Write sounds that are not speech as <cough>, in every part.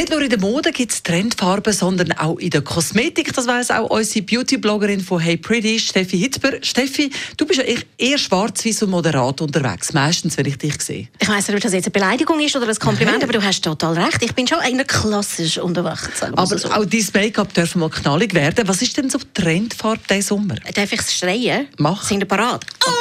Nicht nur in der Mode gibt es Trendfarben, sondern auch in der Kosmetik. Das weiß auch unsere Beauty-Bloggerin von Hey Pretty, Steffi Hitzber. Steffi, du bist ja eher schwarz-weiß und moderat unterwegs, meistens, wenn ich dich sehe. Ich weiss nicht, ob das jetzt eine Beleidigung ist oder ein Kompliment, Nein. aber du hast total recht. Ich bin schon einer klassisch unterwegs. Aber so. auch dein Make-up darf mal knallig werden. Was ist denn so Trendfarbe diesen Sommer? Darf ich es schreien? Mach. Sind ihr parat? Oh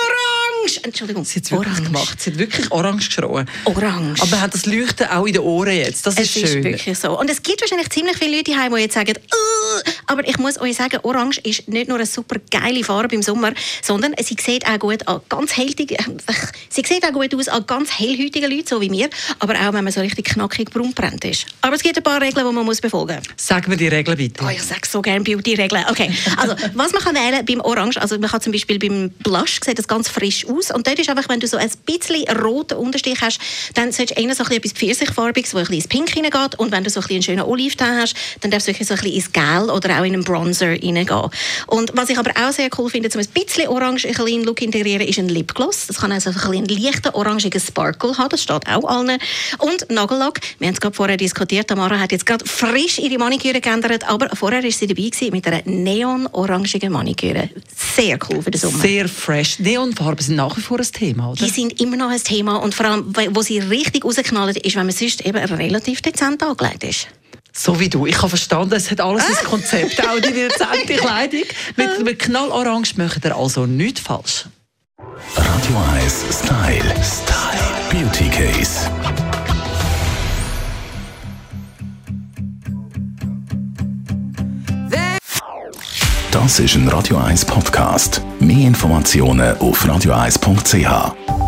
orange. Entschuldigung. Sie hat es wirklich orange. gemacht. Sie hat wirklich orange geschrien. Orange. Aber hat das Leuchten auch in den Ohren jetzt. Das ist es schön. ist wirklich so. Und es gibt wahrscheinlich ziemlich viele Leute die jetzt sagen, uh, aber ich muss euch sagen, Orange ist nicht nur eine super geile Farbe im Sommer, sondern sie sieht auch gut an ganz hellhäutige, <laughs> sie sieht auch gut aus an ganz hellhäutigen Leuten, so wie mir, aber auch wenn man so richtig knackig braun brennt ist. Aber es gibt ein paar Regeln, die man muss befolgen muss. Sag mir die Regeln bitte. Oh, ich sage so gerne Beauty-Regeln. Okay, also was man kann wählen beim Orange, also man kann zum Beispiel beim Blush, sieht das ganz frisch aus und dort ist einfach, wenn du so ein bisschen roten Unterstich hast, dann solltest du eher so etwas Pfirsichfarbiges, wo ein bisschen ins Pink hineingeht und wenn du so ein einen schönen Oliventon hast, dann darfst du so ein bisschen ins Gel oder auch in einen Bronzer hineingehen. Und was ich aber auch sehr cool finde, um ein bisschen orange in einen Look integrieren, ist ein Lipgloss. Das kann also ein bisschen einen leichten orangigen Sparkle haben, das steht auch allen. Und Nagellack, wir haben es gerade vorher diskutiert, Tamara hat jetzt gerade frisch ihre Maniküre geändert, aber vorher war sie dabei gewesen mit einer neon-orangigen Maniküre. Sehr cool für den Sommer. Sehr fresh. Neonfarben sind nach wie vor ein Thema, oder? Die sind immer noch ein Thema und vor allem, wo sie richtig rausknallen, ist, wenn man sonst eben relativ dezent angelegt ist. So wie du. Ich habe verstanden, es hat alles ein Konzept. Auch die dezente <laughs> Kleidung. Mit, mit Knallorange macht ihr also nichts falsch. Radio 1 Style. Style. Beauty Case. Das ist ein Radio 1 Podcast. Mehr Informationen auf radio1.ch.